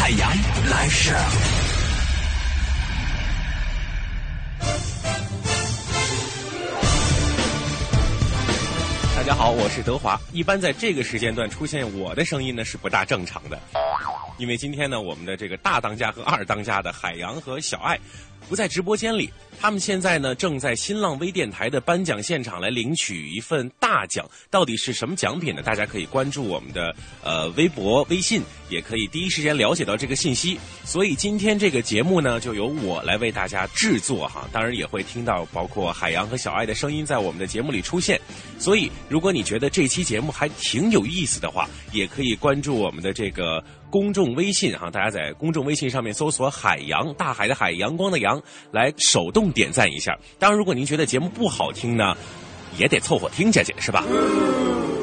海洋来事。大家好，我是德华。一般在这个时间段出现我的声音呢是不大正常的，因为今天呢，我们的这个大当家和二当家的海洋和小爱不在直播间里，他们现在呢正在新浪微电台的颁奖现场来领取一份大奖。到底是什么奖品呢？大家可以关注我们的呃微博、微信，也可以第一时间了解到这个信息。所以今天这个节目呢，就由我来为大家制作哈，当然也会听到包括海洋和小爱的声音在我们的节目里出现。所以如果你觉得这期节目还挺有意思的话，也可以关注我们的这个公众微信哈，大家在公众微信上面搜索“海洋”，大海的海，阳光的阳，来手动点赞一下。当然，如果您觉得节目不好听呢，也得凑合听下去，是吧？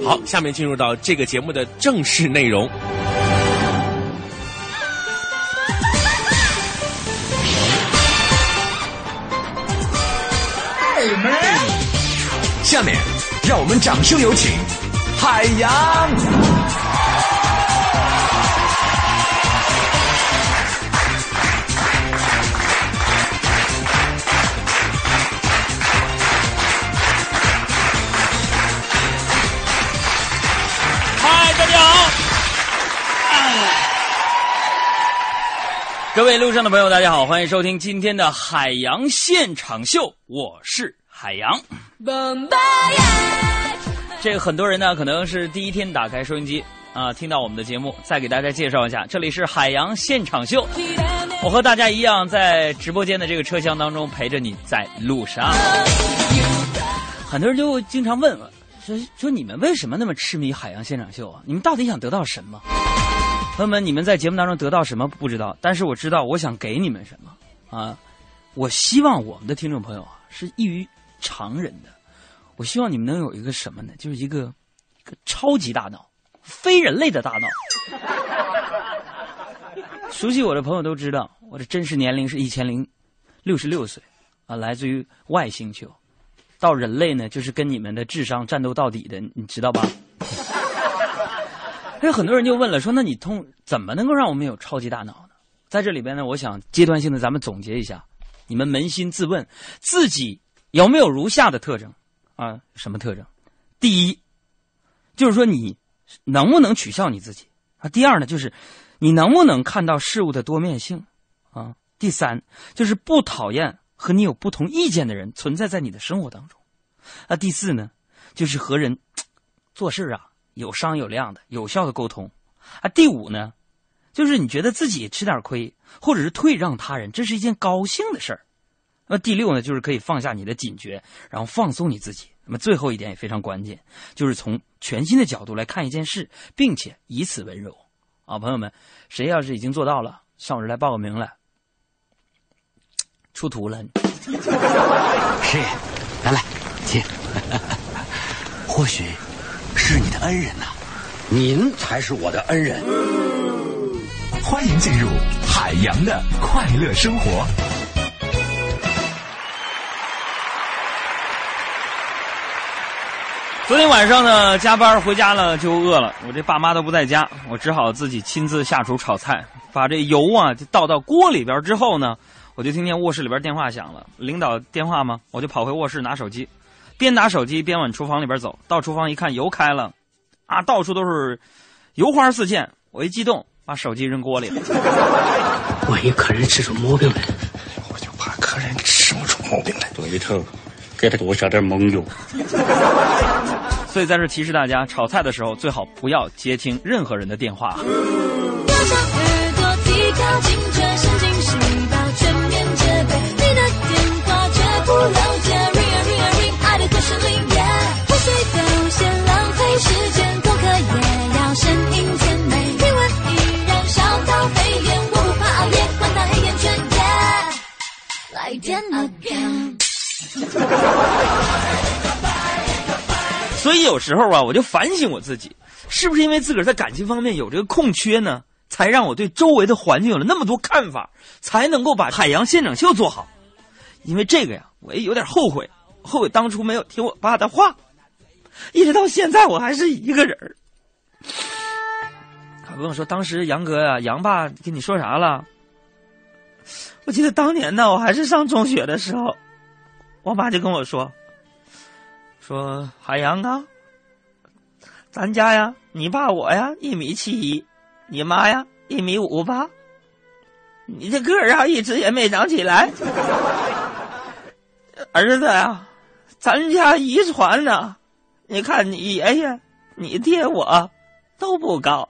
好，下面进入到这个节目的正式内容。下面让我们掌声有请海洋。各位路上的朋友，大家好，欢迎收听今天的海洋现场秀，我是海洋。这个很多人呢，可能是第一天打开收音机啊，听到我们的节目。再给大家介绍一下，这里是海洋现场秀，我和大家一样，在直播间的这个车厢当中陪着你在路上。很多人就经常问我，说说你们为什么那么痴迷海洋现场秀啊？你们到底想得到什么？朋友们，你们在节目当中得到什么不知道，但是我知道我想给你们什么啊！我希望我们的听众朋友啊是异于常人的，我希望你们能有一个什么呢？就是一个一个超级大脑，非人类的大脑。熟悉我的朋友都知道，我的真实年龄是一千零六十六岁啊，来自于外星球。到人类呢，就是跟你们的智商战斗到底的，你知道吧？还有很多人就问了，说那你通怎么能够让我们有超级大脑呢？在这里边呢，我想阶段性的咱们总结一下，你们扪心自问，自己有没有如下的特征啊？什么特征？第一，就是说你能不能取笑你自己啊？第二呢，就是你能不能看到事物的多面性啊？第三，就是不讨厌和你有不同意见的人存在在你的生活当中啊？第四呢，就是和人 做事啊。有商有量的、有效的沟通，啊，第五呢，就是你觉得自己吃点亏，或者是退让他人，这是一件高兴的事儿。那第六呢，就是可以放下你的警觉，然后放松你自己。那么最后一点也非常关键，就是从全新的角度来看一件事，并且以此温柔。啊，朋友们，谁要是已经做到了，上我这来报个名来。出图了，是，来来，请。或许。是你的恩人呐，您才是我的恩人。欢迎进入海洋的快乐生活。昨天晚上呢，加班回家了就饿了，我这爸妈都不在家，我只好自己亲自下厨炒菜。把这油啊就倒到锅里边之后呢，我就听见卧室里边电话响了，领导电话吗？我就跑回卧室拿手机。边拿手机边往厨房里边走，到厨房一看油开了，啊，到处都是油花四溅。我一激动，把手机扔锅里了。万一客人吃出毛病来，我就怕客人吃不出毛病来。对头，给他多下点猛油。所以在这提示大家，炒菜的时候最好不要接听任何人的电话。可时间过客也要声音甜美，温烧到沸点，不怕熬夜，管他黑眼圈。yeah，所以有时候啊，我就反省我自己，是不是因为自个儿在感情方面有这个空缺呢？才让我对周围的环境有了那么多看法，才能够把海洋现场秀做好。因为这个呀，我也有点后悔，后悔当初没有听我爸的话。一直到现在我还是一个人儿。他跟我说，当时杨哥呀、杨爸跟你说啥了？我记得当年呢，我还是上中学的时候，我妈就跟我说，说海洋啊，咱家呀，你爸我呀一米七一，你妈呀一米五八，你这个儿啊一直也没长起来。儿子呀，咱家遗传呢，你看你爷爷、你爹我都不高。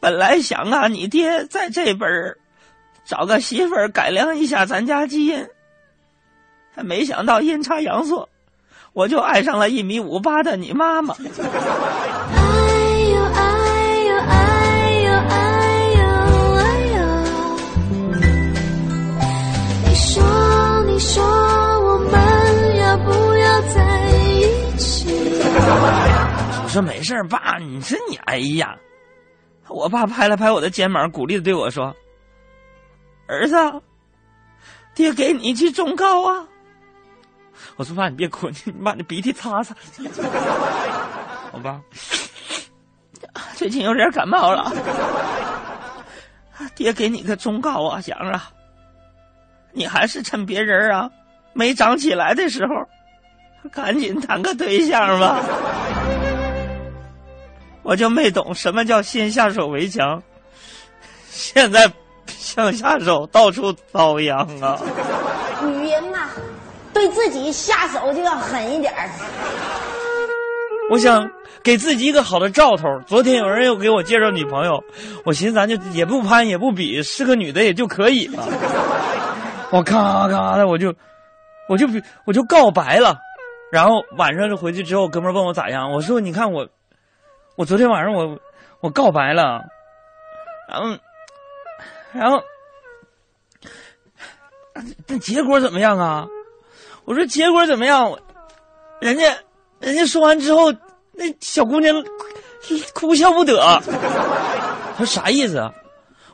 本来想啊，你爹在这边儿找个媳妇儿改良一下咱家基因，还没想到阴差阳错，我就爱上了一米五八的你妈妈。哎呦哎呦哎呦哎呦哎呦！你说你说我说没事，爸，你说你哎呀，我爸拍了拍我的肩膀，鼓励的对我说：“儿子，爹给你一句忠告啊。”我说爸，你别哭，你把你鼻涕擦擦。我爸最近有点感冒了，爹给你个忠告啊，祥啊，你还是趁别人啊没长起来的时候，赶紧谈个对象吧。我就没懂什么叫先下手为强，现在想下手到处遭殃啊！女人呐、对自己下手就要狠一点儿。我想给自己一个好的兆头。昨天有人又给我介绍女朋友，我寻思咱就也不攀也不比，是个女的也就可以了。我咔咔的我就我就我就告白了，然后晚上就回去之后，哥们问我咋样，我说你看我我昨天晚上我我告白了，然后然后那结果怎么样啊？我说结果怎么样？人家人家说完之后，那小姑娘哭笑不得。她说啥意思啊？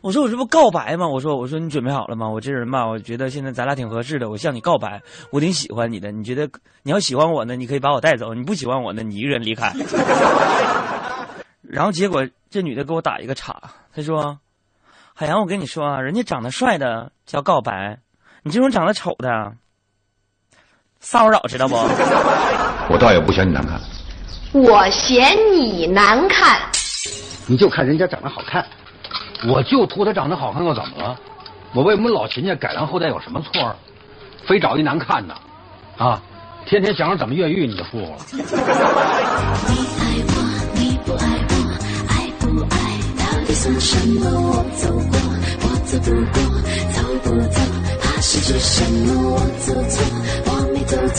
我说我这不告白吗？我说我说你准备好了吗？我这人吧，我觉得现在咱俩挺合适的，我向你告白，我挺喜欢你的。你觉得你要喜欢我呢，你可以把我带走；你不喜欢我呢，你一个人离开。然后结果这女的给我打一个岔，她说：“海洋，我跟你说啊，人家长得帅的叫告白，你这种长得丑的骚扰，知道不？” 我倒也不嫌你难看，我嫌你难看。你就看人家长得好看，我就图他长得好看又怎么了？我为我们老秦家改良后代有什么错儿？非找一难看的，啊，天天想着怎么越狱你就舒服了。你爱我，你不爱我，爱不爱到底算什么？我走过，我走不过，走不走，怕失去什么？我走错，我没走错，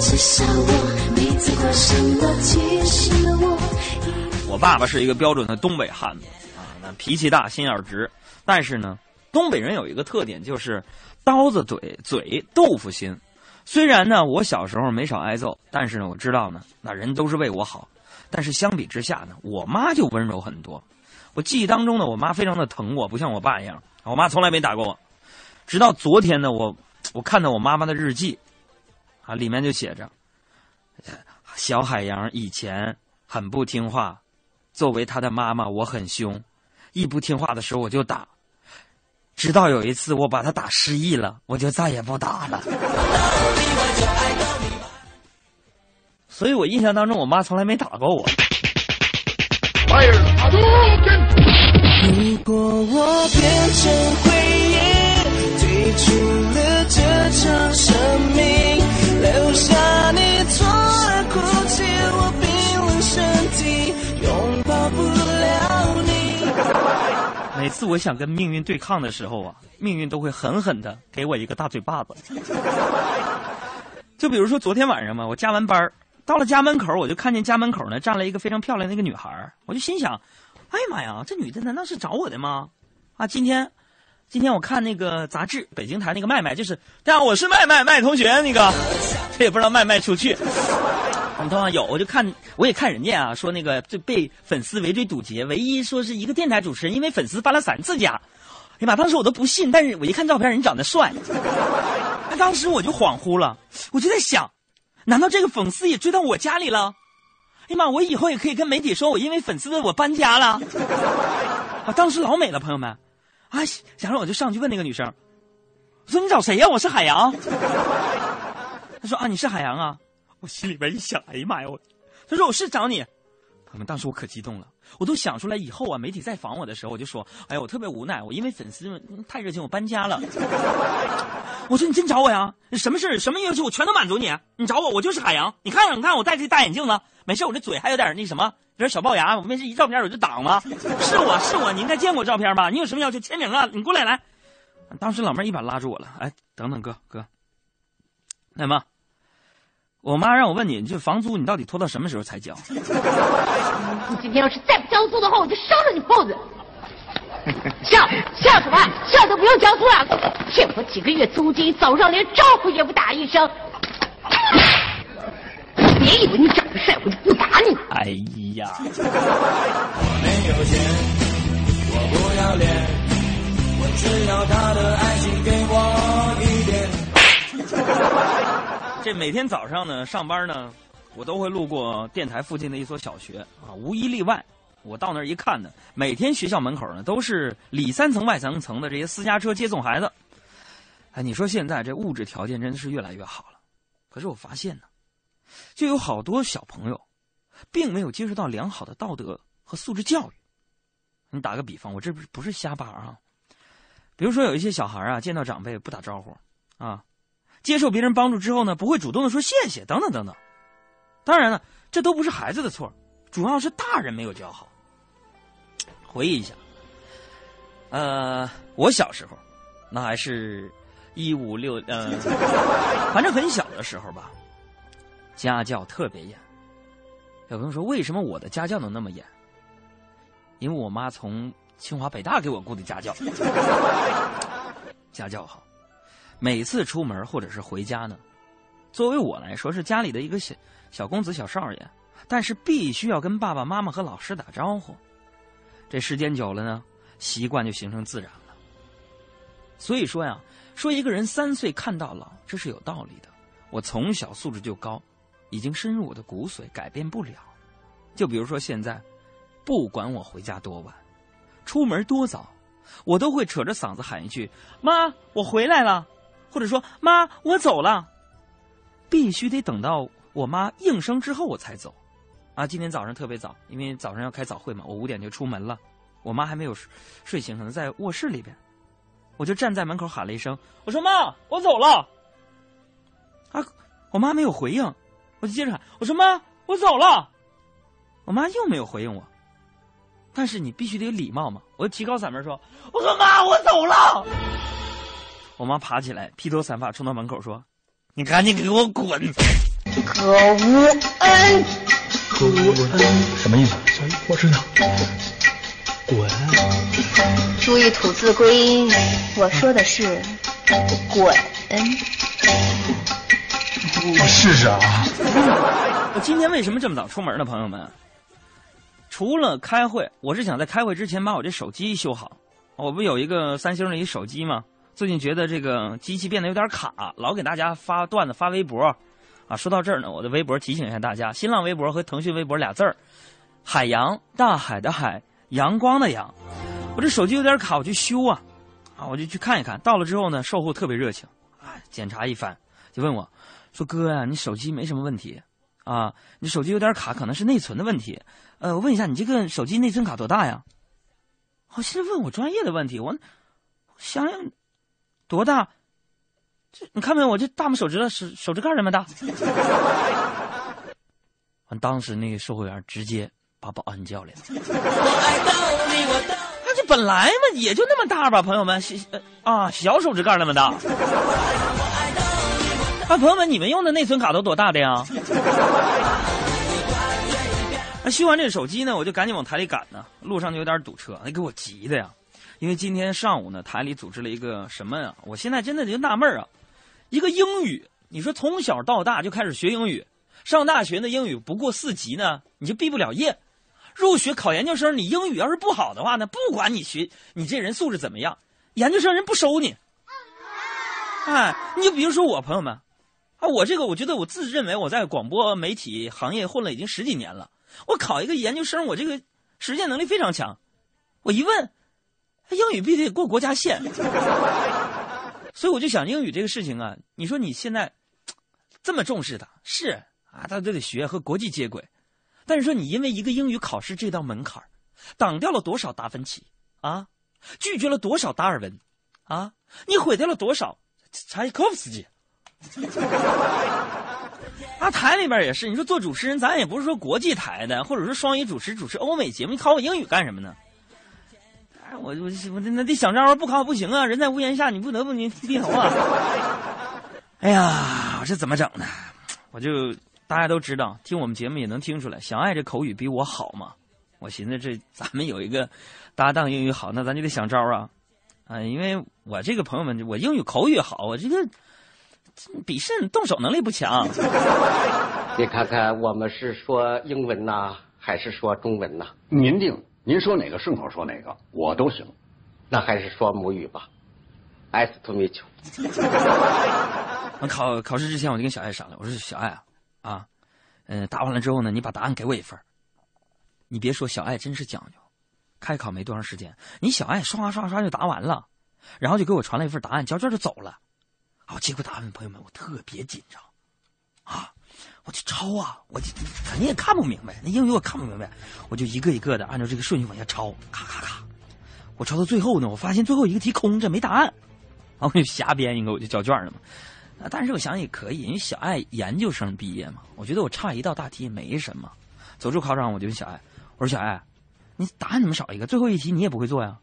至少我没做过什么。其实我我爸爸是一个标准的东北汉子，脾气大，心眼直。但是呢，东北人有一个特点，就是刀子嘴嘴豆腐心。虽然呢，我小时候没少挨揍，但是呢，我知道呢，那人都是为我好。但是相比之下呢，我妈就温柔很多。我记忆当中呢，我妈非常的疼我，不像我爸一样，我妈从来没打过我。直到昨天呢，我我看到我妈妈的日记，啊，里面就写着，小海洋以前很不听话，作为他的妈妈，我很凶，一不听话的时候我就打，直到有一次我把他打失忆了，我就再也不打了。所以我印象当中，我妈从来没打过我。如果我变成回忆，退出了这场生命，留下你错次我想跟命运对抗的时候啊，命运都会狠狠的给我一个大嘴巴子。就比如说昨天晚上嘛，我加完班儿到了家门口，我就看见家门口呢站了一个非常漂亮的一个女孩我就心想，哎呀妈呀，这女的难道是找我的吗？啊，今天，今天我看那个杂志，北京台那个麦麦，就是，大家好，我是麦麦麦同学，那个，这也不知道卖不卖出去。你等会儿有，我就看，我也看人家啊，说那个就被粉丝围追堵截，唯一说是一个电台主持人因为粉丝搬了三次家。哎呀妈！当时我都不信，但是我一看照片，人长得帅，那当时我就恍惚了，我就在想，难道这个粉丝也追到我家里了？哎呀妈！我以后也可以跟媒体说，我因为粉丝我搬家了。啊，当时老美了，朋友们，啊，然后我就上去问那个女生，我说你找谁呀？我是海洋。他说啊，你是海洋啊。我心里边一想，哎呀妈呀！我，他说我是找你，朋友们，当时我可激动了，我都想出来以后啊，媒体再访我的时候，我就说，哎呀，我特别无奈，我因为粉丝们太热情，我搬家了。我说你真找我呀？什么事什么要求我全都满足你。你找我，我就是海洋。你看看，你看我戴这大眼镜子，没事，我这嘴还有点那什么，有点小龅牙。我没事一照片我就挡了。是我是我，你应该见过照片吧？你有什么要求？签名啊！你过来来。当时老妹一把拉住我了，哎，等等哥哥，那么。我妈让我问你，这房租你到底拖到什么时候才交？你今天要是再不交租的话，我就烧了你铺子！笑笑什么？笑都不用交租了，欠我几个月租金，早上连招呼也不打一声。别以为你长得帅，我就不打你。哎呀！我没有钱，我不要脸，我只要他的爱情给这每天早上呢，上班呢，我都会路过电台附近的一所小学啊，无一例外。我到那儿一看呢，每天学校门口呢都是里三层外三层的这些私家车接送孩子。哎，你说现在这物质条件真的是越来越好了，可是我发现呢，就有好多小朋友，并没有接受到良好的道德和素质教育。你打个比方，我这不是不是瞎叭啊？比如说有一些小孩啊，见到长辈不打招呼啊。接受别人帮助之后呢，不会主动的说谢谢，等等等等。当然了，这都不是孩子的错，主要是大人没有教好。回忆一下，呃，我小时候，那还是一五六，呃，反正很小的时候吧，家教特别严。有朋友说，为什么我的家教能那么严？因为我妈从清华北大给我雇的家教，家教好。每次出门或者是回家呢，作为我来说是家里的一个小小公子、小少爷，但是必须要跟爸爸妈妈和老师打招呼。这时间久了呢，习惯就形成自然了。所以说呀，说一个人三岁看到老，这是有道理的。我从小素质就高，已经深入我的骨髓，改变不了。就比如说现在，不管我回家多晚，出门多早，我都会扯着嗓子喊一句：“妈，我回来了。”或者说妈，我走了，必须得等到我妈应声之后我才走，啊，今天早上特别早，因为早上要开早会嘛，我五点就出门了，我妈还没有睡醒，可能在卧室里边，我就站在门口喊了一声，我说妈，我走了，啊，我妈没有回应，我就接着喊，我说妈，我走了，我妈又没有回应我，但是你必须得有礼貌嘛，我就提高嗓门说，我说妈，我走了。我妈爬起来，披头散发冲到门口说：“你赶紧给我滚！”可无恩，可无恩什么意思？小姨，我知道。滚！注意吐字归音，我说的是滚。我试试啊。我今天为什么这么早出门呢，朋友们？除了开会，我是想在开会之前把我这手机修好。我不有一个三星的一手机吗？最近觉得这个机器变得有点卡，老给大家发段子、发微博，啊，说到这儿呢，我的微博提醒一下大家：新浪微博和腾讯微博俩字儿，海洋，大海的海，阳光的阳。我这手机有点卡，我去修啊，啊，我就去看一看。到了之后呢，售后特别热情，啊，检查一番，就问我，说哥呀，你手机没什么问题，啊，你手机有点卡，可能是内存的问题。呃，我问一下，你这个手机内存卡多大呀？我现在问我专业的问题，我想想。多大？这你看没有？我这大拇手指头手手指盖那么大。完，当时那个售货员直接把保安叫来了。那这本来嘛也就那么大吧，朋友们，啊小手指盖那么大。啊，朋友们，你们用的内存卡都多大的呀？那修完这手机呢，我就赶紧往台里赶呢。路上就有点堵车，那给我急的呀。因为今天上午呢，台里组织了一个什么呀？我现在真的就纳闷啊，一个英语，你说从小到大就开始学英语，上大学的英语不过四级呢，你就毕不了业。入学考研究生，你英语要是不好的话呢，不管你学你这人素质怎么样，研究生人不收你。哎，你就比如说我朋友们，啊，我这个我觉得我自认为我在广播媒体行业混了已经十几年了，我考一个研究生，我这个实践能力非常强。我一问，英语必须得过国家线，所以我就想英语这个事情啊，你说你现在这么重视它，是啊，大家都得学和国际接轨。但是说你因为一个英语考试这道门槛挡掉了多少达芬奇啊，拒绝了多少达尔文啊，你毁掉了多少柴可夫斯基。啊，台里边也是，你说做主持人，咱也不是说国际台的，或者说双语主持主持欧美节目，你考我英语干什么呢？哎，我我我那得想招不考不行啊！人在屋檐下，你不得不你低头啊！哎呀，我这怎么整呢？我就。大家都知道，听我们节目也能听出来，小爱这口语比我好嘛。我寻思这咱们有一个搭档英语好，那咱就得想招啊，啊，因为我这个朋友们，我英语口语好，我这个比试动手能力不强。你看看我们是说英文呐，还是说中文呐？您定，您说哪个顺口说哪个，我都行。那还是说母语吧。Nice to meet you。我考考试之前，我就跟小爱商量，我说小爱啊。啊，嗯，答完了之后呢，你把答案给我一份你别说，小爱真是讲究。开考没多长时间，你小爱刷刷刷就答完了，然后就给我传了一份答案，交卷就走了。好，结果答案，朋友们，我特别紧张。啊，我就抄啊，我就肯定也看不明白，那英语我看不明白，我就一个一个的按照这个顺序往下抄，咔咔咔。我抄到最后呢，我发现最后一个题空着，没答案，然后我就瞎编一个，我就交卷了嘛。但是我想也可以，因为小爱研究生毕业嘛，我觉得我差一道大题也没什么。走出考场，我就问小爱：“我说小爱，你答案怎么少一个？最后一题你也不会做呀？”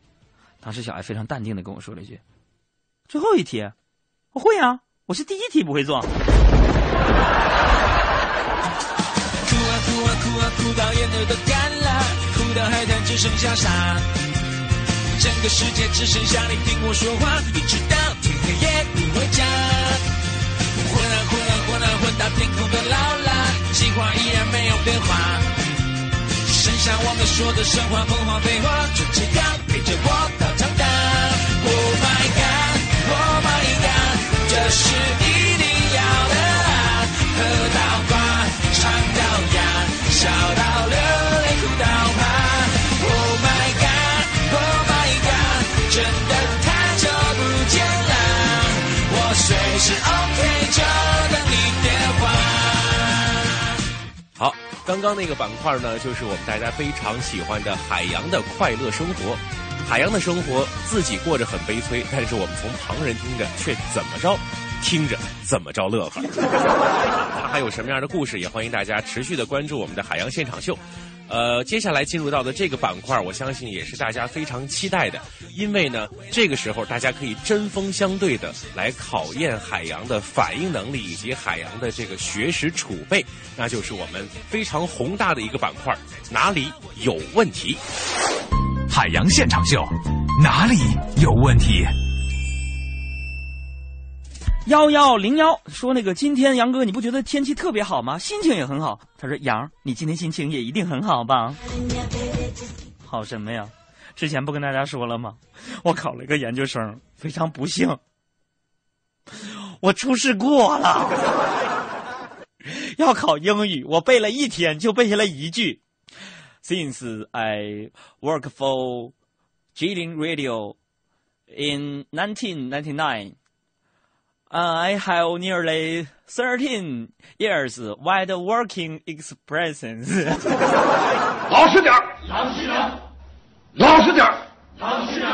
当时小爱非常淡定的跟我说了一句：“最后一题，我会啊，我是第一题不会做。”哭啊哭啊哭啊哭到眼泪都干了，哭到海滩只剩下沙，整个世界只剩下你听我说话，一直到天黑也不回家。混啊混啊混啊混到天空都老了，计划依然没有变化，剩下我们说的神话、梦话、废话，就这样陪着我到长大。Oh my god，Oh my god，这是笑到流泪，哭到怕。Oh my god，Oh my god，真的太久不见了，我随时 OK 就等你电话。好。刚刚那个板块呢，就是我们大家非常喜欢的海洋的快乐生活。海洋的生活自己过着很悲催，但是我们从旁人听着却怎么着，听着怎么着乐呵。他还有什么样的故事？也欢迎大家持续的关注我们的海洋现场秀。呃，接下来进入到的这个板块，我相信也是大家非常期待的，因为呢，这个时候大家可以针锋相对的来考验海洋的反应能力以及海洋的这个学识储备，那就是我们非常宏大的一个板块，哪里有问题？海洋现场秀，哪里有问题？幺幺零幺说：“那个今天杨哥，你不觉得天气特别好吗？心情也很好。”他说：“杨，你今天心情也一定很好吧？好什么呀？之前不跟大家说了吗？我考了一个研究生，非常不幸，我出事过了。要考英语，我背了一天就背下来一句：Since I work for Jilin Radio in 1999。” I have nearly thirteen years wide working experience。老实点儿老实点老实点儿老实点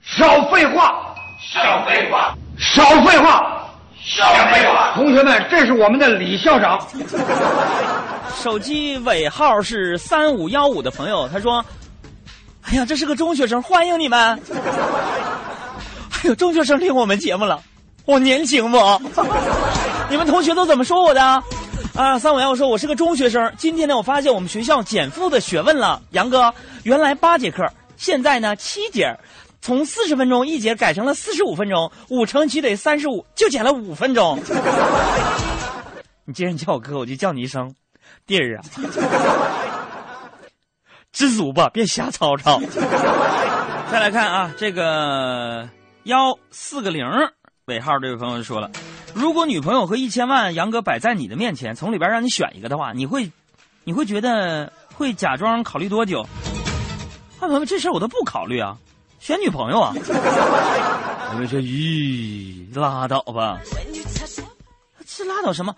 少废话！少废话！少废话！少废话！同学们，这是我们的李校长。手机尾号是三五幺五的朋友，他说：“哎呀，这是个中学生，欢迎你们！哎呦中学生听我们节目了。”我年轻不？你们同学都怎么说我的？啊，三五幺说我是个中学生。今天呢，我发现我们学校减负的学问了。杨哥，原来八节课，现在呢七节，从四十分钟一节改成了四十五分钟，五乘七等于三十五，就减了五分钟。你既然叫我哥，我就叫你一声弟儿啊。知足吧，别瞎吵吵。再来看啊，这个幺四个零尾号这位朋友就说了，如果女朋友和一千万杨哥摆在你的面前，从里边让你选一个的话，你会，你会觉得会假装考虑多久？啊，朋友们，这事儿我都不考虑啊，选女朋友啊。我们说，咦，拉倒吧，这拉倒什么？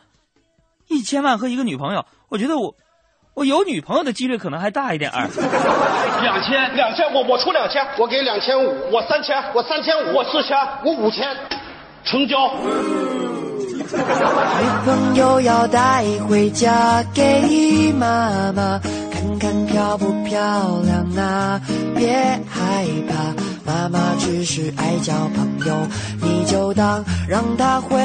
一千万和一个女朋友，我觉得我。我有女朋友的几率可能还大一点儿。两千，两千，我我出两千，我给两千五，我三千，我三千五，我四千，我五千，成交。女朋友要带回家给妈妈看看漂不漂亮啊，别害怕。妈妈只是爱交朋友，你就当让她回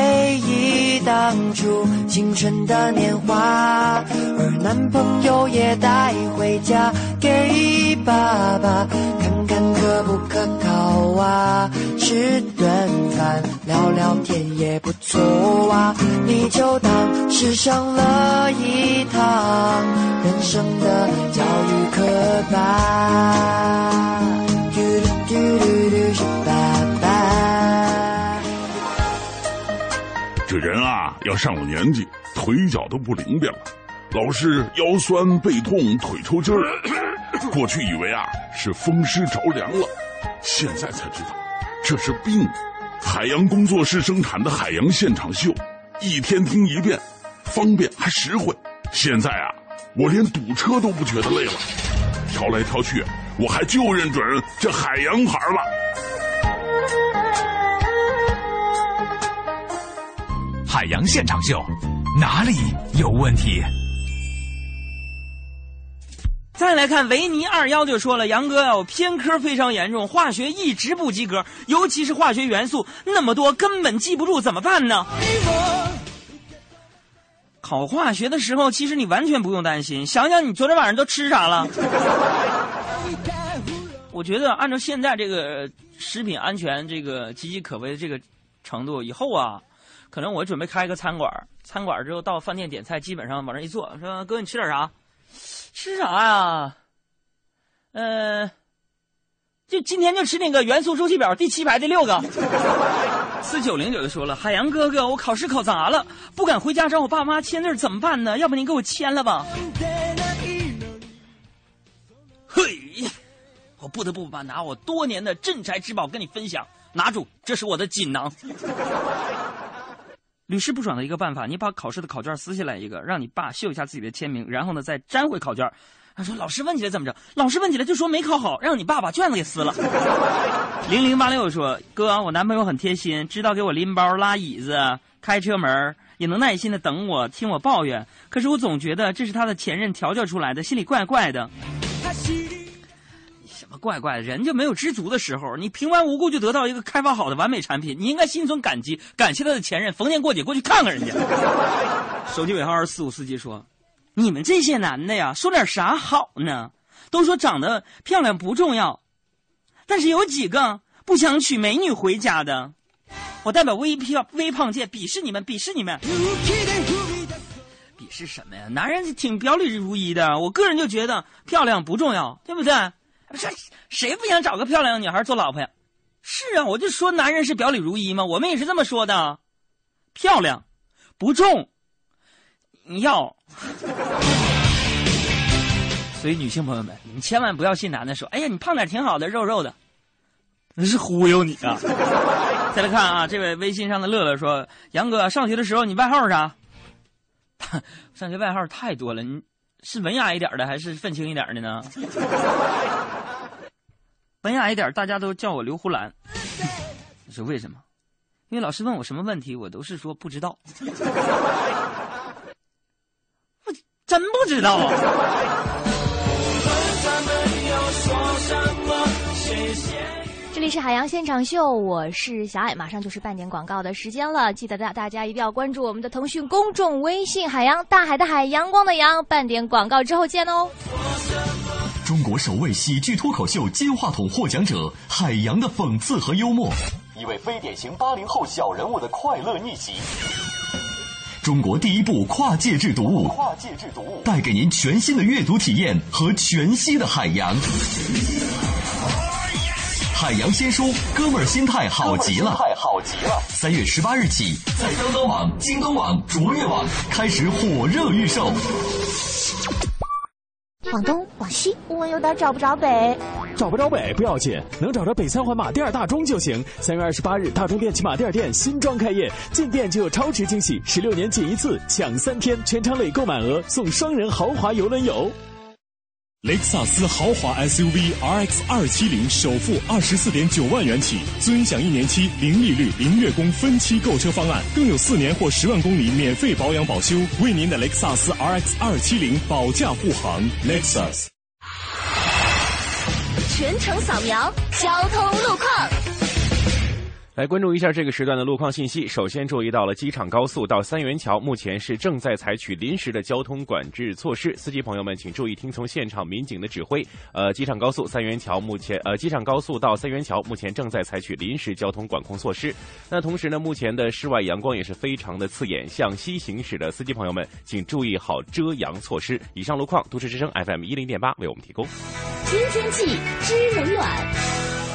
忆当初青春的年华。而男朋友也带回家给爸爸看看可不可靠啊，吃顿饭聊聊天也不错啊。你就当是上了一堂人生的教育课吧。嘟嘟嘟是爸爸。这人啊，要上了年纪，腿脚都不灵便了，老是腰酸背痛、腿抽筋儿。过去以为啊是风湿着凉了，现在才知道这是病。海洋工作室生产的海洋现场秀，一天听一遍，方便还实惠。现在啊，我连堵车都不觉得累了，挑来挑去。我还就认准这海洋牌了。海洋现场秀，哪里有问题？再来看维尼二幺就说了，杨哥我偏科非常严重，化学一直不及格，尤其是化学元素那么多，根本记不住，怎么办呢？考化学的时候，其实你完全不用担心，想想你昨天晚上都吃啥了。我觉得按照现在这个食品安全这个岌岌可危的这个程度，以后啊，可能我准备开一个餐馆。餐馆之后到饭店点菜，基本上往那一坐，说哥你吃点啥？吃啥呀？呃，就今天就吃那个元素周期表第七排第六个。四九零九就说了，海洋哥哥，我考试考砸了，不敢回家找我爸妈签字，怎么办呢？要不您给我签了吧？我不得不把拿我多年的镇宅之宝跟你分享，拿住，这是我的锦囊。屡试不爽的一个办法，你把考试的考卷撕下来一个，让你爸秀一下自己的签名，然后呢再粘回考卷。他说：“老师问起来怎么着？老师问起来就说没考好，让你爸把卷子给撕了。”零零八六说：“哥，我男朋友很贴心，知道给我拎包、拉椅子、开车门，也能耐心的等我，听我抱怨。可是我总觉得这是他的前任调教出来的，心里怪怪的。”什么怪怪的？人就没有知足的时候？你平白无故就得到一个开发好的完美产品，你应该心存感激，感谢他的前任，逢年过节过去看看人家。手机尾号二四五司机说：“你们这些男的呀，说点啥好呢？都说长得漂亮不重要，但是有几个不想娶美女回家的？我代表微漂微胖界鄙视你们，鄙视你们！鄙视什么呀？男人挺表里如一的，我个人就觉得漂亮不重要，对不对？”这谁不想找个漂亮的女孩做老婆呀？是啊，我就说男人是表里如一嘛，我们也是这么说的。漂亮不重要，所以女性朋友们，你们千万不要信男的说：“哎呀，你胖点挺好的，肉肉的。”那是忽悠你啊！再来看啊，这位微信上的乐乐说：“杨哥，上学的时候你外号啥？上学外号太多了，你是文雅一点的还是愤青一点的呢？”文雅一点，大家都叫我刘胡兰。你说为什么？因为老师问我什么问题，我都是说不知道。我真不知道！这里是海洋现场秀，我是小爱，马上就是半点广告的时间了，记得大大家一定要关注我们的腾讯公众微信“海洋大海的海阳光的阳”。半点广告之后见哦。中国首位喜剧脱口秀金话筒获奖者，海洋的讽刺和幽默，一位非典型八零后小人物的快乐逆袭。中国第一部跨界制读物，跨界制读物带给您全新的阅读体验和全息的海洋。海洋新书，哥们儿心态好极了，太好极了！三月十八日起，在当当网、京东网、卓越网开始火热预售。往东，往西，我有点找不着北。找不着北不要紧，能找着北三环马甸大钟就行。三月二十八日，大钟电器马甸店新装开业，进店就有超值惊喜，十六年仅一次，抢三天，全场累购满额送双人豪华游轮游。雷克萨斯豪华 SUV RX 二七零首付二十四点九万元起，尊享一年期零利率、零月供分期购车方案，更有四年或十万公里免费保养保修，为您的雷克萨斯 RX 二七零保驾护航。Lexus。全程扫描交通路况。来关注一下这个时段的路况信息。首先注意到了机场高速到三元桥，目前是正在采取临时的交通管制措施，司机朋友们请注意听从现场民警的指挥。呃，机场高速三元桥目前呃，机场高速到三元桥目前正在采取临时交通管控措施。那同时呢，目前的室外阳光也是非常的刺眼，向西行驶的司机朋友们请注意好遮阳措施。以上路况，都市之声 FM 一零点八为我们提供。听天气知冷暖。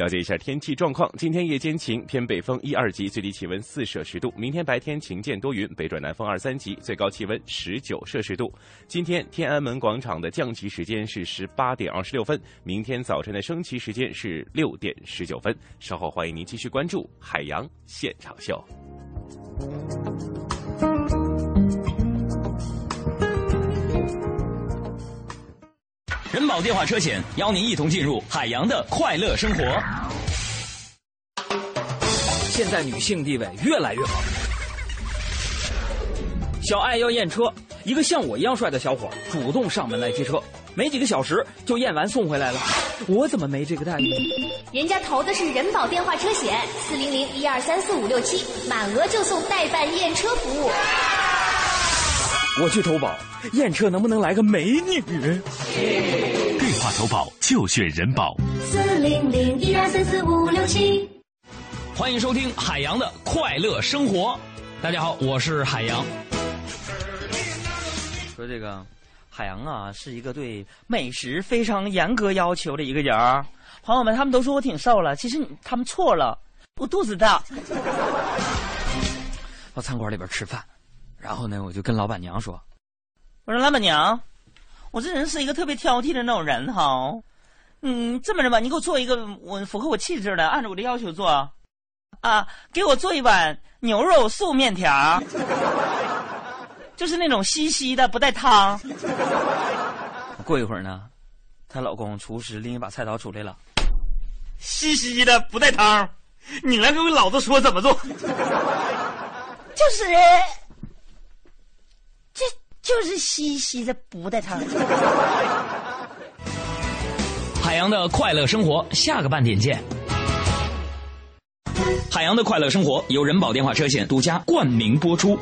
了解一下天气状况。今天夜间晴，偏北风一二级，最低气温四摄氏度。明天白天晴间多云，北转南风二三级，最高气温十九摄氏度。今天天安门广场的降旗时间是十八点二十六分，明天早晨的升旗时间是六点十九分。稍后欢迎您继续关注海洋现场秀。人保电话车险邀您一同进入海洋的快乐生活。现在女性地位越来越好。小爱要验车，一个像我一样帅的小伙主动上门来接车，没几个小时就验完送回来了。我怎么没这个待遇？人家投的是人保电话车险，四零零一二三四五六七，满额就送代办验车服务。我去投保，验车能不能来个美女？电话投保就选人保。四零零一二三四五六七。欢迎收听海洋的快乐生活。大家好，我是海洋。说这个海洋啊，是一个对美食非常严格要求的一个人儿。朋友们，他们都说我挺瘦了，其实他们错了，我肚子大。到餐馆里边吃饭。然后呢，我就跟老板娘说：“我说老板娘，我这人是一个特别挑剔的那种人哈。嗯，这么着吧，你给我做一个我符合我气质的，按照我的要求做。啊，给我做一碗牛肉素面条，就是那种稀稀的，不带汤。过一会儿呢，她老公厨师拎一把菜刀出来了，稀稀的，不带汤，你来给我老子说怎么做？就是。”这就是稀稀的不带汤。海洋的快乐生活，下个半点见。海洋的快乐生活由人保电话车险独家冠名播出。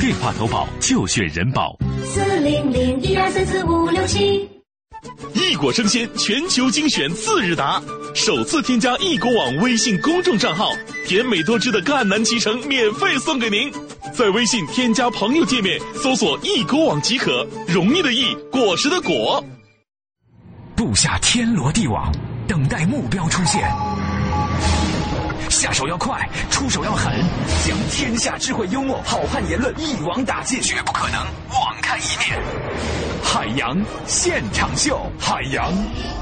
电话投保就选人保。四零零一二三四五六七。异果生鲜全球精选次日达，首次添加异果网微信公众账号，甜美多汁的赣南脐橙免费送给您。在微信添加朋友界面搜索“易果网”即可，容易的易，果实的果。布下天罗地网，等待目标出现。下手要快，出手要狠，将天下智慧、幽默、好汉言论一网打尽，绝不可能网开一面。海洋现场秀，海洋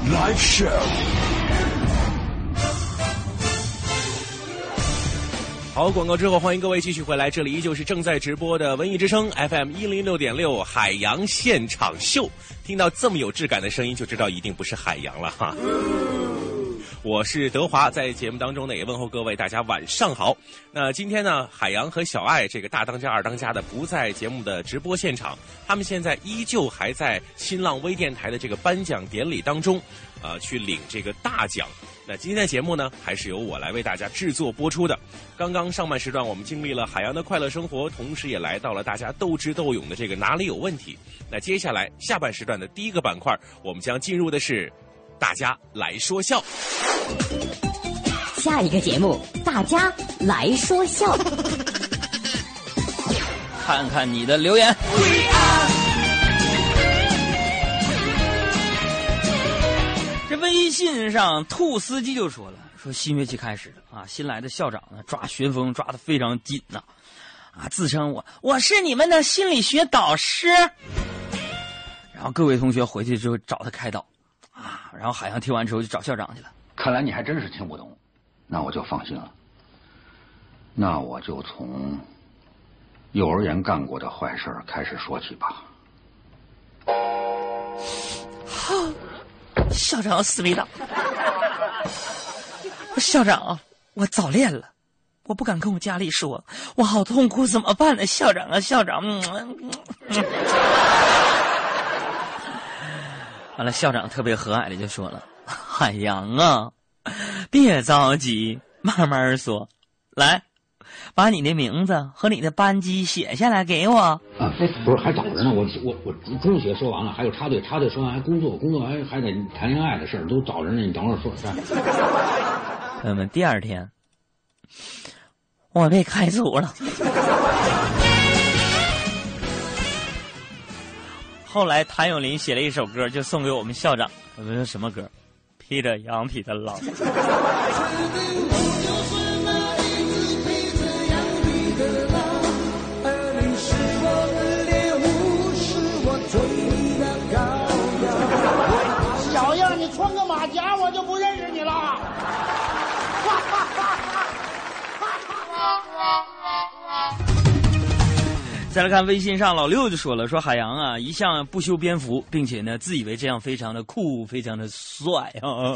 live show。好，广告之后，欢迎各位继续回来，这里依旧是正在直播的文艺之声 FM 一零六点六海洋现场秀。听到这么有质感的声音，就知道一定不是海洋了哈。我是德华，在节目当中呢也问候各位，大家晚上好。那今天呢，海洋和小爱这个大当家、二当家的不在节目的直播现场，他们现在依旧还在新浪微电台的这个颁奖典礼当中，呃，去领这个大奖。那今天的节目呢，还是由我来为大家制作播出的。刚刚上半时段我们经历了海洋的快乐生活，同时也来到了大家斗智斗勇的这个哪里有问题。那接下来下半时段的第一个板块，我们将进入的是大家来说笑。下一个节目，大家来说笑。看看你的留言。这微信上兔司机就说了，说新学期开始了啊，新来的校长呢抓学风抓的非常紧呐、啊，自称我我是你们的心理学导师。然后各位同学回去之后找他开导啊，然后海洋听完之后就找校长去了。看来你还真是听不懂，那我就放心了。那我就从幼儿园干过的坏事儿开始说起吧。校长思维党，校长，我早恋了，我不敢跟我家里说，我好痛苦，怎么办呢？校长啊，校长，完了，校长特别和蔼的就说了：“海洋啊，别着急，慢慢说，来，把你的名字和你的班级写下来给我。”啊，哎，不是，还早着呢。我我我中学说完了，还有插队，插队说完还工作，工作完还得谈恋爱的事儿，都早着呢。你等会儿说。朋友们，第二天我被开除了。后来谭咏麟写了一首歌，就送给我们校长。我们说什么歌？披着羊皮的狼。马甲，我就不认识你了。再来看微信上，老六就说了：“说海洋啊，一向不修边幅，并且呢，自以为这样非常的酷，非常的帅啊。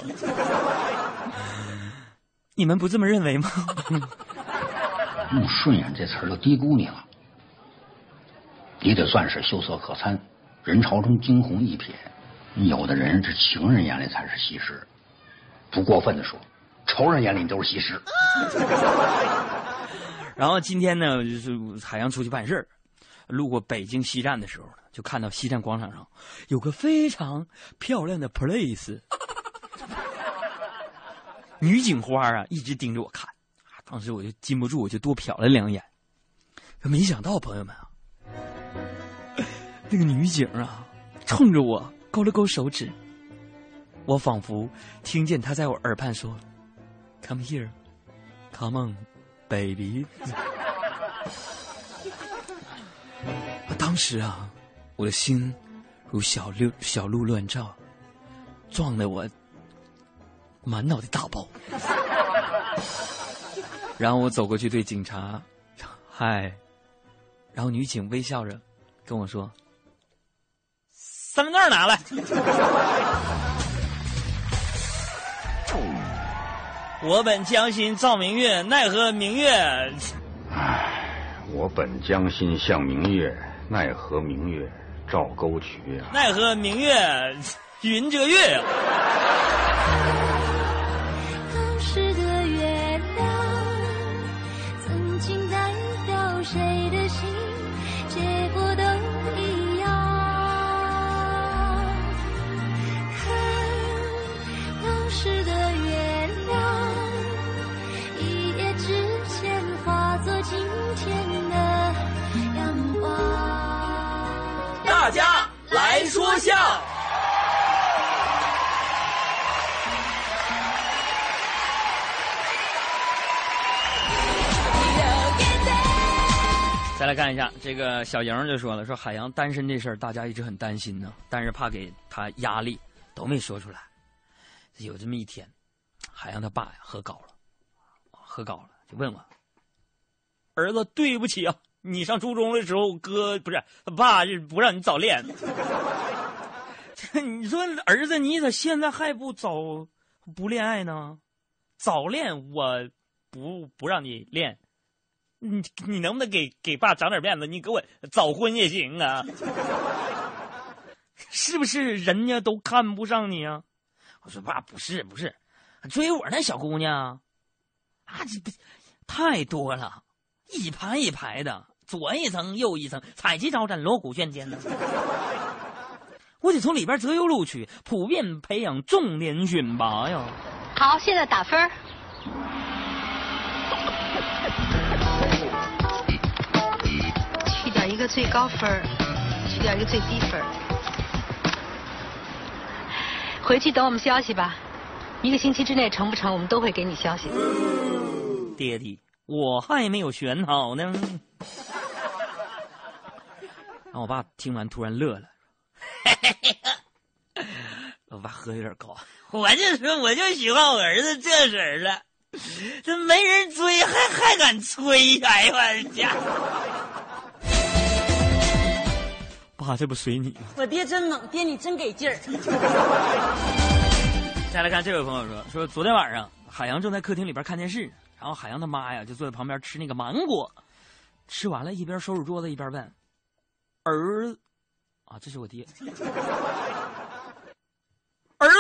你们不这么认为吗？用顺眼这词儿就低估你了。你得算是秀色可餐，人潮中惊鸿一瞥。有的人这情人眼里才是西施，不过分的说，仇人眼里都是西施。然后今天呢，就是海洋出去办事儿，路过北京西站的时候呢，就看到西站广场上有个非常漂亮的 place，女警花啊一直盯着我看，当时我就禁不住，我就多瞟了两眼。可没想到，朋友们啊，那个女警啊，冲着我勾了勾手指，我仿佛听见他在我耳畔说：“Come here, come on。” baby，当时啊，我的心如小鹿小鹿乱撞，撞得我满脑袋大包。然后我走过去对警察，嗨，然后女警微笑着跟我说：“身份证拿来。”我本将心照明月，奈何明月？唉，我本将心向明月，奈何明月照沟渠啊！奈何明月云遮月来看一下，这个小莹就说了，说海洋单身这事儿，大家一直很担心呢，但是怕给他压力，都没说出来。有这么一天，海洋他爸呀喝高了。喝高了，就问我儿子：“对不起啊，你上初中的时候，哥不是爸是不让你早恋。你说儿子，你咋现在还不早不恋爱呢？早恋我不不让你恋，你你能不能给给爸长点面子？你给我早婚也行啊，是不是？人家都看不上你啊？我说爸，不是不是，追我那小姑娘。啊，这不太多了，一排一排的，左一层右一层，彩旗招展，锣鼓喧天的。我得从里边择优录取，普遍培养，重点选拔呀。好，现在打分。个最高分儿，去掉一个最低分儿。回去等我们消息吧，一个星期之内成不成，我们都会给你消息。爹地，我还没有选好呢。然后我爸听完突然乐了，我爸喝有点高，我就说我就喜欢我儿子这事儿了，这没人追还还敢吹，哎呀我的家！爸，这不随你吗？我爹真猛，爹你真给劲儿。再来看这位朋友说，说昨天晚上海洋正在客厅里边看电视，然后海洋他妈呀就坐在旁边吃那个芒果，吃完了，一边收拾桌子一边问：“儿，啊，这是我爹，儿子，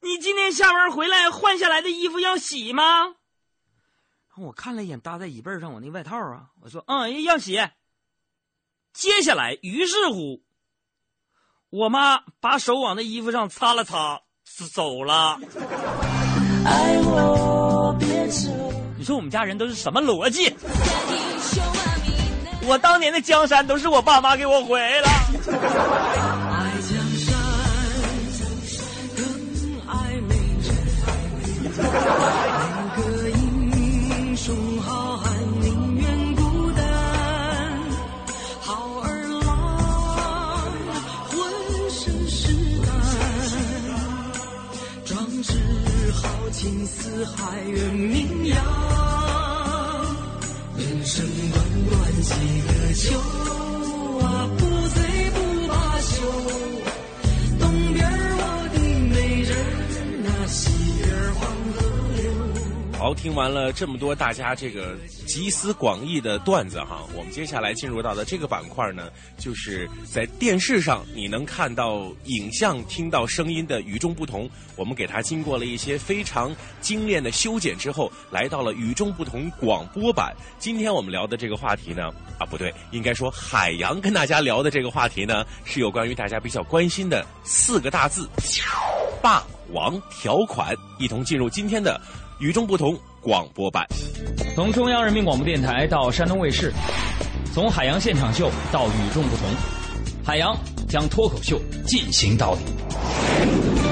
你今天下班回来换下来的衣服要洗吗？”然后我看了一眼搭在椅背上我那外套啊，我说：“嗯，要洗。”接下来，于是乎，我妈把手往那衣服上擦了擦，走了。你说我们家人都是什么逻辑？我当年的江山都是我爸妈给我毁了。爱江山更爱美人，情似海远名扬。人生短短几个秋啊，不醉不罢休。东边我的美人儿，那西边黄河。好，听完了这么多大家这个集思广益的段子哈，我们接下来进入到的这个板块呢，就是在电视上你能看到影像、听到声音的与众不同。我们给它经过了一些非常精炼的修剪之后，来到了与众不同广播版。今天我们聊的这个话题呢，啊不对，应该说海洋跟大家聊的这个话题呢，是有关于大家比较关心的四个大字——霸王条款。一同进入今天的。与众不同广播版，从中央人民广播电台到山东卫视，从海洋现场秀到与众不同，海洋将脱口秀进行到底。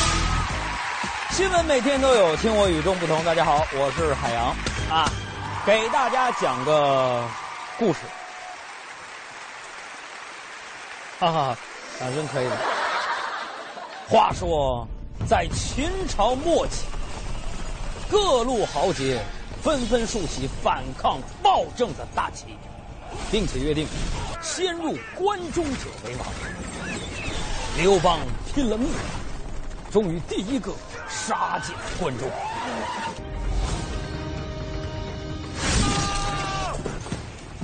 新闻每天都有，听我与众不同。大家好，我是海洋啊，给大家讲个故事。哈哈，掌声可以了。话说，在秦朝末期，各路豪杰纷纷竖起反抗暴政的大旗，并且约定，先入关中者为王。刘邦拼了命，终于第一个。杀进关中。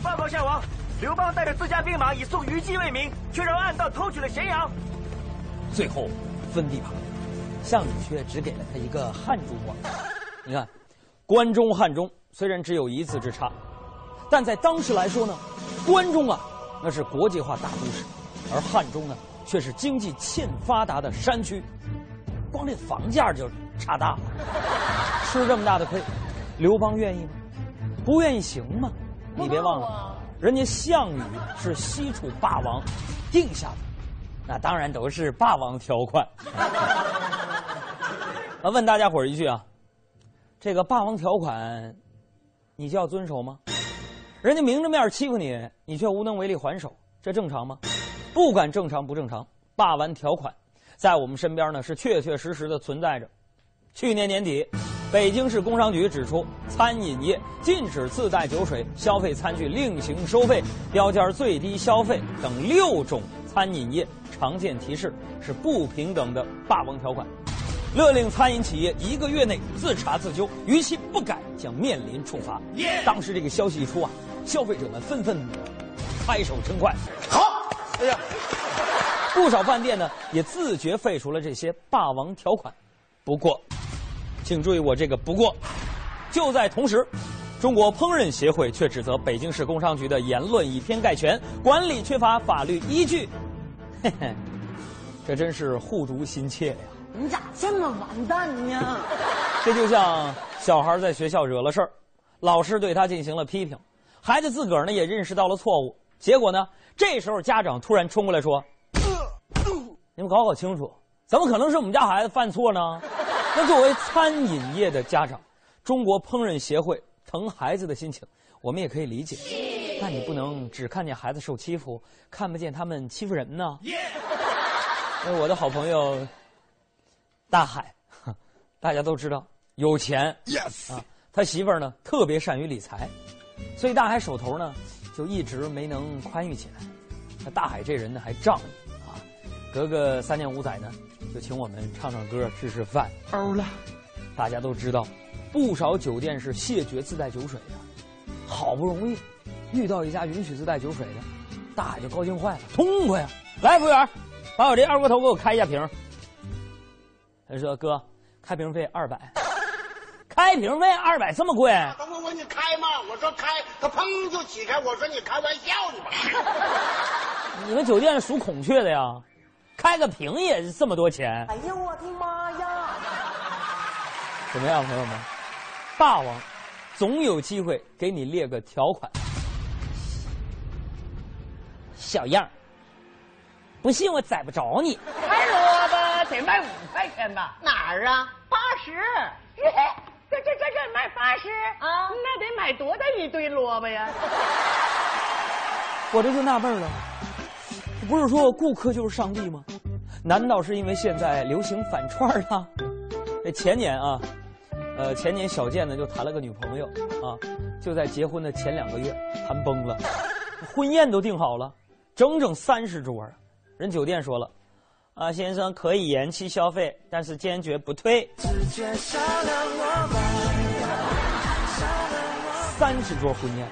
报告项王，刘邦带着自家兵马以送虞姬为名，却让暗道偷取了咸阳。最后分地盘，项羽却只给了他一个汉中王。你看，关中汉中虽然只有一字之差，但在当时来说呢，关中啊那是国际化大都市，而汉中呢却是经济欠发达的山区。光这房价就差大了，吃这么大的亏，刘邦愿意吗？不愿意行吗？你别忘了，人家项羽是西楚霸王定下的，那当然都是霸王条款。啊，问大家伙一句啊，这个霸王条款，你就要遵守吗？人家明着面欺负你，你却无能为力还手，这正常吗？不管正常不正常，霸王条款。在我们身边呢，是确确实实的存在着。去年年底，北京市工商局指出，餐饮业禁止自带酒水、消费餐具另行收费、标间最低消费等六种餐饮业常见提示是不平等的霸王条款，勒令餐饮企业一个月内自查自纠，逾期不改将面临处罚。当时这个消息一出啊，消费者们纷纷拍手称快。好，哎呀，不少饭店呢也自觉废除了这些霸王条款。不过，请注意我这个不过，就在同时，中国烹饪协会却指责北京市工商局的言论以偏概全，管理缺乏法律依据。嘿嘿，这真是护犊心切呀！你咋这么完蛋呢？这就像小孩在学校惹了事儿，老师对他进行了批评，孩子自个儿呢也认识到了错误，结果呢，这时候家长突然冲过来说：“你们搞搞清楚，怎么可能是我们家孩子犯错呢？”那作为餐饮业的家长，中国烹饪协会疼孩子的心情，我们也可以理解，但你不能只看见孩子受欺负，看不见他们欺负人呢。那我的好朋友大海，大家都知道有钱，yes 啊，他媳妇儿呢特别善于理财，所以大海手头呢就一直没能宽裕起来。那大海这人呢还仗义啊，隔个三年五载呢就请我们唱唱歌、吃吃饭。欧了，大家都知道，不少酒店是谢绝自带酒水的，好不容易遇到一家允许自带酒水的，大海就高兴坏了，痛快呀！来，服务员，把我这二锅头给我开一下瓶。他说：“哥，开瓶费二百，开瓶费二百这么贵？等我问你开吗？我说开，他砰就起开。我说你开玩笑呢吧？你们酒店属孔雀的呀？开个屏也是这么多钱？哎呀，我的妈呀！怎么样，朋友们？霸王总有机会给你列个条款。小样儿，不信我宰不着你。开萝卜得卖五块钱吧？哪儿啊？八十。这这这这卖八十啊？那得买多大一堆萝卜呀？我这就纳闷了，不是说顾客就是上帝吗？难道是因为现在流行反串儿啊？这 前年啊，呃，前年小健呢就谈了个女朋友啊，就在结婚的前两个月谈崩了，婚宴都订好了，整整三十桌，人酒店说了，啊，先生可以延期消费，但是坚决不退。三十桌婚宴，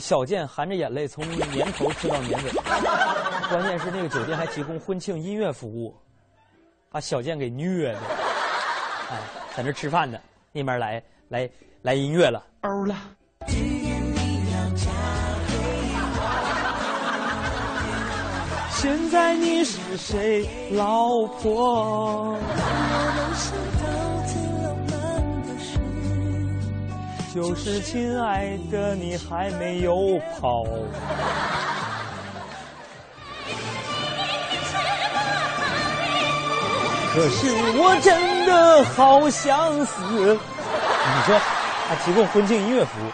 小健含着眼泪从年头吃到年尾，关键是那个酒店还提供婚庆音乐服务，把小健给虐的。哎，在那吃饭呢，那边来来来音乐了，欧了。现在你是谁，老婆？就是亲爱的，你还没有跑。可是我真的好想死。你说，还提供婚庆音乐服务，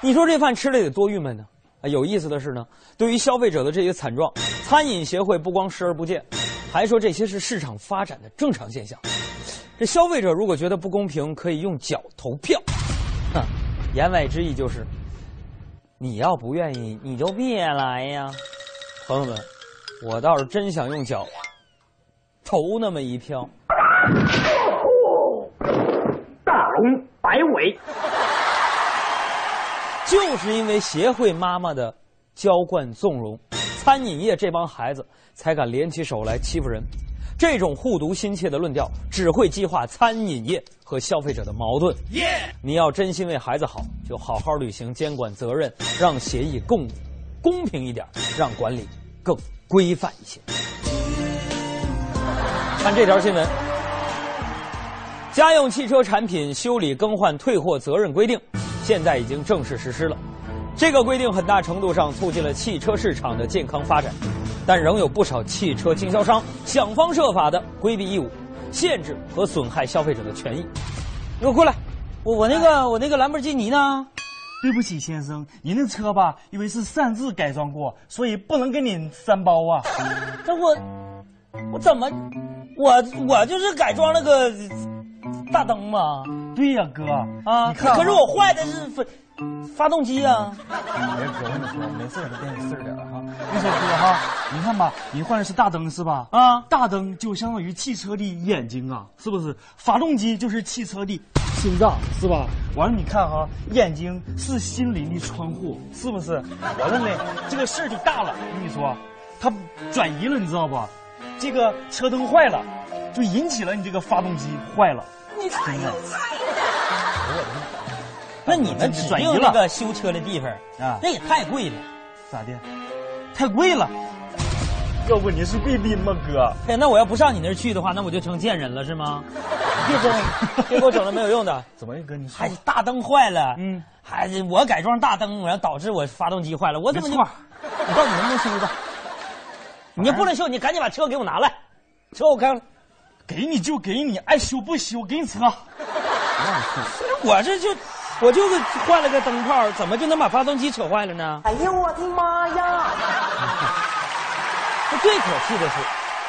你说这饭吃的得多郁闷呢？啊，有意思的是呢，对于消费者的这些惨状，餐饮协会不光视而不见，还说这些是市场发展的正常现象。这消费者如果觉得不公平，可以用脚投票。哼，言外之意就是，你要不愿意，你就别来呀。朋友们，我倒是真想用脚投那么一票。大龙摆尾。就是因为协会妈妈的娇惯纵容，餐饮业这帮孩子才敢联起手来欺负人。这种护犊心切的论调，只会激化餐饮业和消费者的矛盾。你要真心为孩子好，就好好履行监管责任，让协议更公平一点，让管理更规范一些。看这条新闻：家用汽车产品修理更换退货责任规定。现在已经正式实施了，这个规定很大程度上促进了汽车市场的健康发展，但仍有不少汽车经销商想方设法的规避义务，限制和损害消费者的权益。你给我过来，我我那个我那个兰博基尼呢？对不起，先生，您的车吧，因为是擅自改装过，所以不能给您三包啊。这我我怎么我我就是改装了个大灯嘛？对呀，哥啊，你看，可是我坏的是发发动机啊。哎呀，哥，我跟你说，没事都别事儿点哈。你说哥哈，你看吧，你换的是大灯是吧？啊，大灯就相当于汽车的眼睛啊，是不是？发动机就是汽车的心脏，是吧？完了，你看哈，眼睛是心灵的窗户，是不是？我认为这个事儿就大了。我跟你说，它转移了，你知道不？这个车灯坏了，就引起了你这个发动机坏了。你真的。那你们指转移了定那个修车的地方啊那也太贵了。咋的？太贵了。要不你是贵宾吗，哥？哎，那我要不上你那儿去的话，那我就成贱人了，是吗？别整，别给我整了没有用的。怎么，哥？你说还是大灯坏了，嗯，还是我改装大灯，然后导致我发动机坏了，我怎么就？没错你到底能不能修的？你不能修，你赶紧把车给我拿来，车我开了。给你就给你，爱修不修，给你车。我这就我就是换了个灯泡，怎么就能把发动机扯坏了呢？哎呀，我的妈呀！这最可气的是，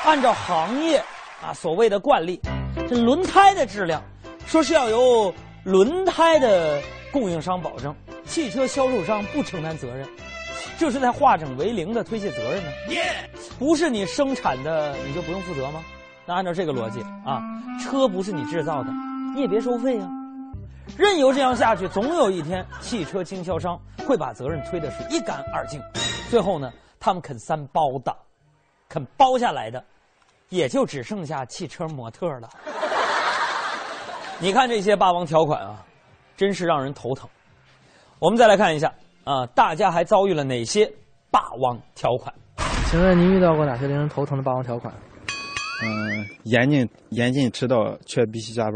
按照行业啊所谓的惯例，这轮胎的质量说是要由轮胎的供应商保证，汽车销售商不承担责任，这是在化整为零的推卸责任呢？不是你生产的你就不用负责吗？那按照这个逻辑啊，车不是你制造的，你也别收费啊。任由这样下去，总有一天汽车经销商会把责任推的是一干二净，最后呢，他们肯三包的，肯包下来的，也就只剩下汽车模特了。你看这些霸王条款啊，真是让人头疼。我们再来看一下啊，大家还遭遇了哪些霸王条款？请问您遇到过哪些令人头疼的霸王条款？嗯，严禁严禁迟到，却必须加班。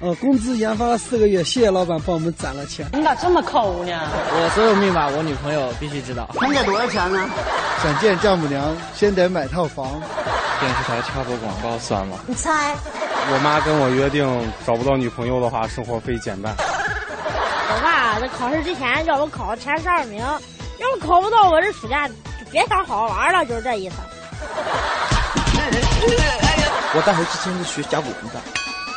呃，工资研发了四个月，谢谢老板帮我们攒了钱。你咋这么抠呢？我所有密码，我女朋友必须知道。能给多少钱呢？想见丈母娘，先得买套房。电视台插播广告算吗？你猜？我妈跟我约定，找不到女朋友的话，生活费减半。考试之前让我考前十二名，要是考不到，我这暑假就别想好好玩了，就是这意思。我大学之前是学甲骨文的，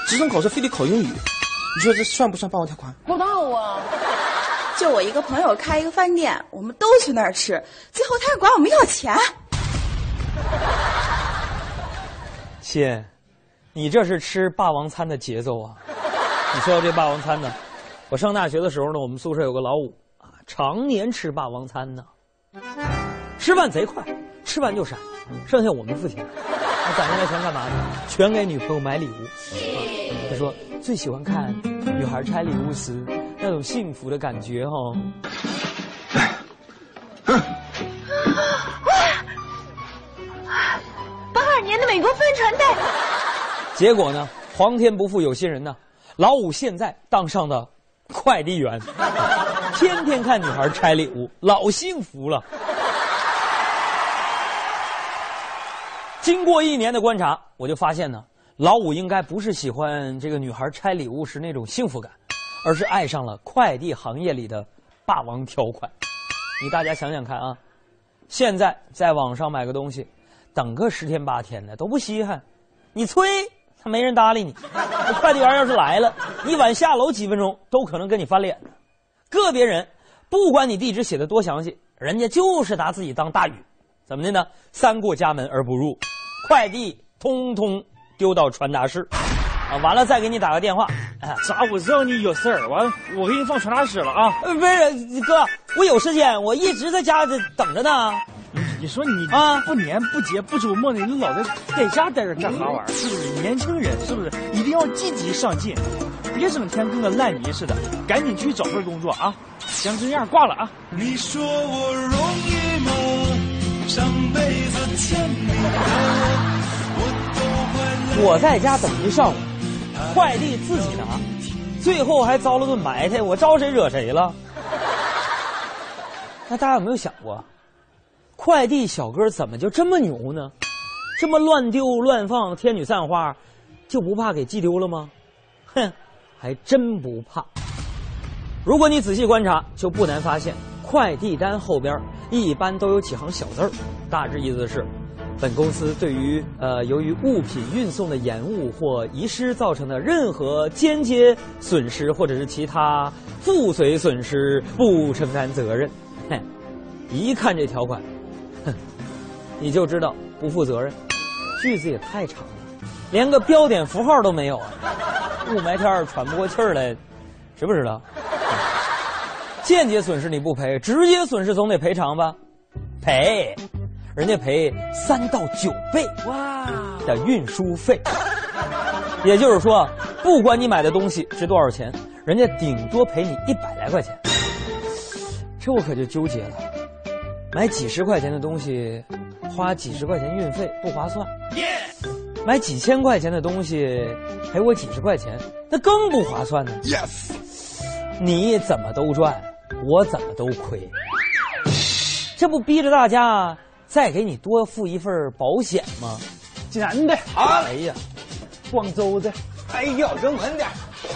职称考试非得考英语，你说这算不算霸王条款？不到啊。就我一个朋友开一个饭店，我们都去那儿吃，最后他还管我们要钱。亲，你这是吃霸王餐的节奏啊！你说到这霸王餐呢，我上大学的时候呢，我们宿舍有个老五啊，常年吃霸王餐呢，吃饭贼快，吃完就闪，剩下我们付钱。他攒下来钱干嘛呢？全给女朋友买礼物。啊、他说最喜欢看女孩拆礼物时那种幸福的感觉哦。八二年的美国帆船带。结果呢，皇天不负有心人呢，老五现在当上了快递员，天天看女孩拆礼物，老幸福了。经过一年的观察，我就发现呢，老五应该不是喜欢这个女孩拆礼物时那种幸福感，而是爱上了快递行业里的霸王条款。你大家想想看啊，现在在网上买个东西，等个十天八天的都不稀罕，你催他没人搭理你。那快递员要是来了，你晚下楼几分钟都可能跟你翻脸的。个别人不管你地址写的多详细，人家就是拿自己当大禹，怎么的呢？三过家门而不入。快递通通丢到传达室，啊，完了再给你打个电话。哎、咋？我知道你有事儿，完我给你放传达室了啊。呃，不是哥，我有时间，我一直在家等着呢。你你说你啊，不年不节不周末的，你老在在家待着干啥玩意儿？是不是？年轻人是不是一定要积极上进，别整天跟个烂泥似的，赶紧去找份工作啊！行，这样挂了啊。你说我容易吗？上辈子欠你的，我在家等一上午，快递自己拿，最后还遭了顿埋汰，我招谁惹谁了？那大家有没有想过，快递小哥怎么就这么牛呢？这么乱丢乱放，天女散花，就不怕给寄丢了吗？哼，还真不怕。如果你仔细观察，就不难发现，快递单后边一般都有几行小字儿，大致意思是。本公司对于呃由于物品运送的延误或遗失造成的任何间接损失或者是其他附随损失不承担责任。哼，一看这条款，你就知道不负责任。句子也太长了，连个标点符号都没有啊！雾霾天喘不过气儿来，知不知道？间接损失你不赔，直接损失总得赔偿吧？赔。人家赔三到九倍哇的运输费。也就是说，不管你买的东西值多少钱，人家顶多赔你一百来块钱。这我可就纠结了，买几十块钱的东西，花几十块钱运费不划算；买几千块钱的东西，赔我几十块钱，那更不划算呢。Yes，你怎么都赚，我怎么都亏，这不逼着大家再给你多付一份保险吗？济南的啊，哎呀，广州的，哎呦，扔稳点。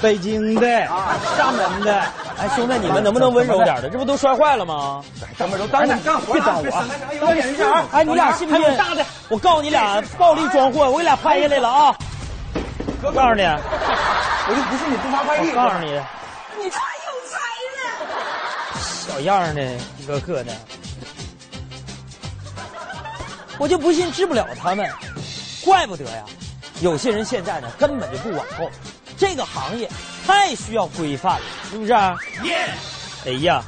北京的。啊，厦门的，哎，兄弟，你们能不能温柔点的？这不都摔坏了吗？咱们都当着干活，别耽误啊！有眼神儿，哎，你俩信不信？大的，我告诉你俩，暴力装货，我给俩拍下来了啊！我告诉你，我就不信你不发快递。我告诉你，你太有才了，小样的，一个个的，我就不信治不了他们，怪不得呀！有些人现在呢，根本就不往后。这个行业太需要规范了，是不是？耶！哎呀，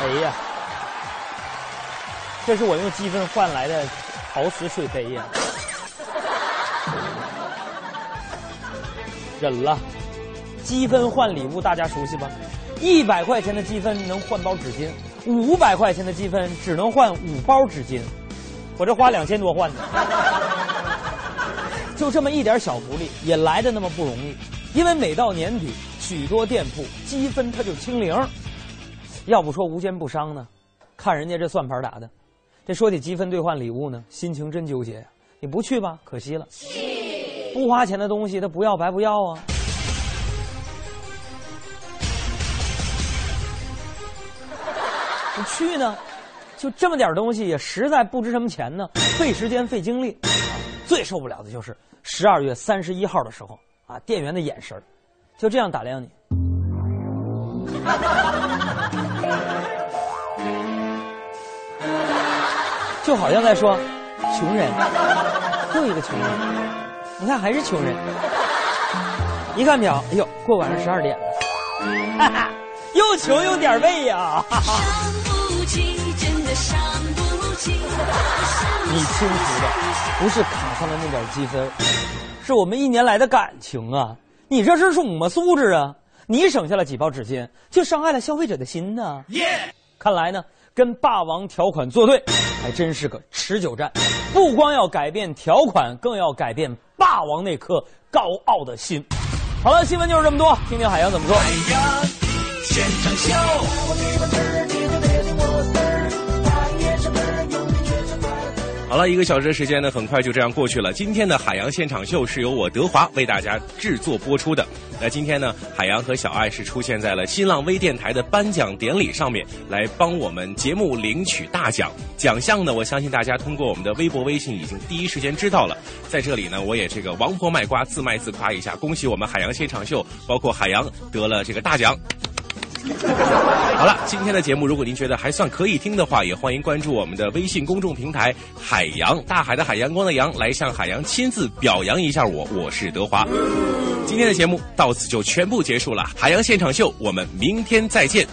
哎呀，这是我用积分换来的陶瓷水杯呀！忍了，积分换礼物大家熟悉吧？一百块钱的积分能换包纸巾，五百块钱的积分只能换五包纸巾，我这花两千多换的。就这么一点小福利，也来的那么不容易。因为每到年底，许多店铺积分它就清零。要不说无奸不商呢，看人家这算盘打的。这说起积分兑换礼物呢，心情真纠结呀。你不去吧，可惜了。不花钱的东西，他不要白不要啊。你去呢，就这么点东西，也实在不值什么钱呢，费时间费精力。最受不了的就是十二月三十一号的时候啊，店员的眼神就这样打量你，就好像在说：“穷人，又一个穷人。”你看还是穷人。一看表，哎呦，过晚上十二点了，哈哈，又穷又点背呀。你清楚的，不是卡上的那点积分，是我们一年来的感情啊！你这是什么素质啊？你省下了几包纸巾，就伤害了消费者的心呢？耶！看来呢，跟霸王条款作对，还真是个持久战。不光要改变条款，更要改变霸王那颗高傲的心。好了，新闻就是这么多，听听海洋怎么说。海洋现场秀。好了，一个小时的时间呢，很快就这样过去了。今天的海洋现场秀是由我德华为大家制作播出的。那今天呢，海洋和小爱是出现在了新浪微电台的颁奖典礼上面，来帮我们节目领取大奖。奖项呢，我相信大家通过我们的微博、微信已经第一时间知道了。在这里呢，我也这个王婆卖瓜，自卖自夸一下，恭喜我们海洋现场秀，包括海洋得了这个大奖。好了，今天的节目，如果您觉得还算可以听的话，也欢迎关注我们的微信公众平台“海洋大海的海阳光的阳”，来向海洋亲自表扬一下我。我是德华。今天的节目到此就全部结束了，海洋现场秀，我们明天再见。